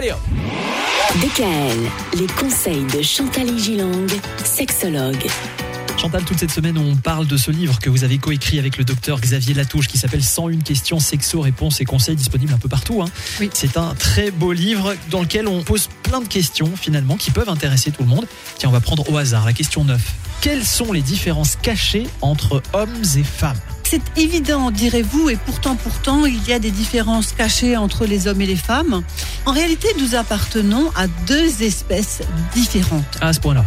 Allez hop DKL, les conseils de Chantal Gilang, sexologue. Chantal, toute cette semaine, on parle de ce livre que vous avez coécrit avec le docteur Xavier Latouche qui s'appelle 101 questions, sexo, réponses et conseils disponibles un peu partout. hein. Oui. C'est un très beau livre dans lequel on pose plein de questions finalement qui peuvent intéresser tout le monde. Tiens, on va prendre au hasard la question 9. Quelles sont les différences cachées entre hommes et femmes? C'est évident, direz-vous, et pourtant, pourtant, il y a des différences cachées entre les hommes et les femmes. En réalité, nous appartenons à deux espèces différentes. À ce point-là.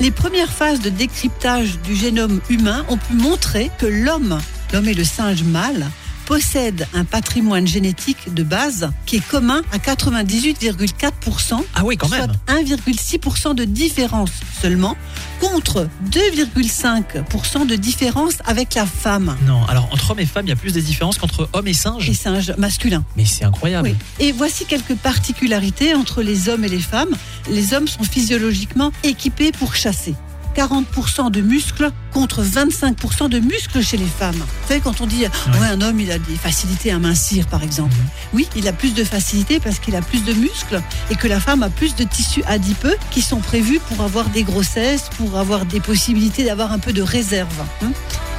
Les premières phases de décryptage du génome humain ont pu montrer que l'homme, l'homme et le singe mâle, possèdent un patrimoine génétique de base qui est commun à 98,4%, Ah oui, quand soit même. 1,6% de différence seulement, contre 2,5% de différence avec la femme Non, alors entre hommes et femmes, il y a plus de différences qu'entre hommes et singes. et singe masculin. Mais c'est incroyable. Oui. Et voici quelques particularités entre les hommes et les femmes. Les hommes sont physiologiquement équipés pour chasser. 40% de muscles contre 25% de muscles chez les femmes. Vous savez, quand on dit ouais. un homme il a des facilités à mincir par exemple. Oui, il a plus de facilité parce qu'il a plus de muscles et que la femme a plus de tissus adipeux qui sont prévus pour avoir des grossesses, pour avoir des possibilités d'avoir un peu de réserve. hein.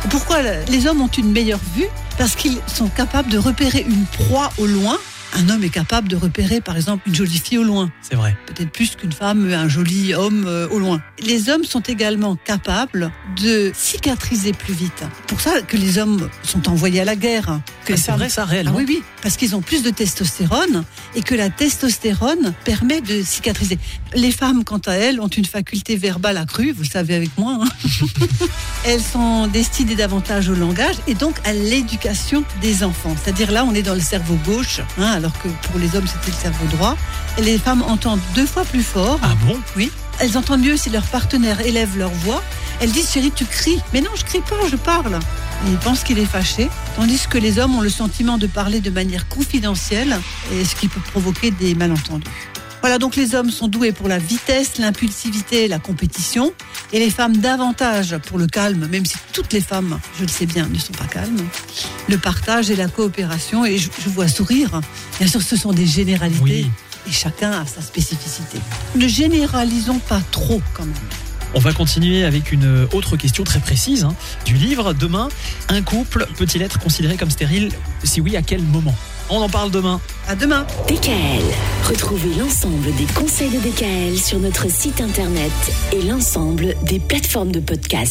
Pourquoi les hommes ont une meilleure vue? Parce qu'ils sont capables de repérer une proie au loin. Un homme est capable de repérer, par exemple, une jolie fille au loin. C'est vrai. Peut-être plus qu'une femme, un joli homme euh, au loin. Les hommes sont également capables de cicatriser plus vite. Pour ça que les hommes sont envoyés à la guerre. Que Ah, c'est vrai ça, ah réellement oui, oui, parce qu'ils ont plus de testostérone et que la testostérone permet de cicatriser. Les femmes, quant à elles, ont une faculté verbale accrue, vous le savez avec moi. hein. elles sont destinées davantage au langage et donc à l'éducation des enfants. C'est-à-dire là, on est dans le cerveau gauche, hein, alors que pour les hommes, c'était le cerveau droit. Et les femmes entendent deux fois plus fort. Ah bon? Oui. Elles entendent mieux si leur partenaire élève leur voix. Elles disent chérie, tu cries. Mais non, je crie pas, je parle. Et ils pensent qu'il est fâché. Tandis que les hommes ont le sentiment de parler de manière confidentielle, et ce qui peut provoquer des malentendus. Voilà, donc les hommes sont doués pour la vitesse, l'impulsivité, la compétition, et les femmes davantage pour le calme, même si toutes les femmes, je le sais bien, ne sont pas calmes, le partage et la coopération, et je, je vois sourire. Bien sûr, ce sont des généralités, Oui. Et chacun a sa spécificité. Ne généralisons pas trop quand même. On va continuer avec une autre question très précise hein, du livre. Demain, un couple peut-il être considéré comme stérile? Si oui, à quel moment? On en parle demain. À demain. DKL. Retrouvez l'ensemble des conseils de DKL sur notre site internet et l'ensemble des plateformes de podcast.